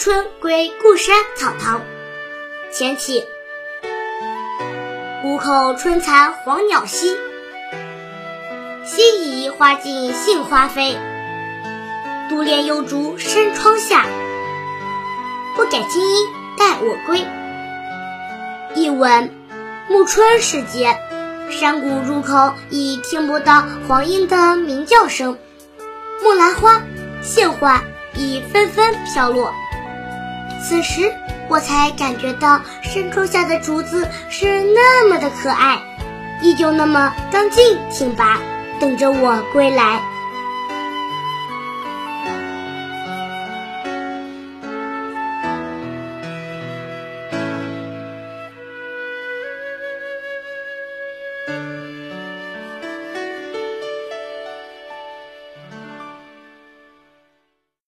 春归故山草堂，前起。谷口春残黄鸟稀，西移花尽杏花飞。独怜幽竹深窗下，不改金衣待我归。译文：暮春时节，山谷入口已听不到黄莺的鸣叫声，木兰花、杏花已纷纷飘落。此时，我才感觉到山窗下的竹子是那么的可爱，依旧那么干净挺拔，等着我归来。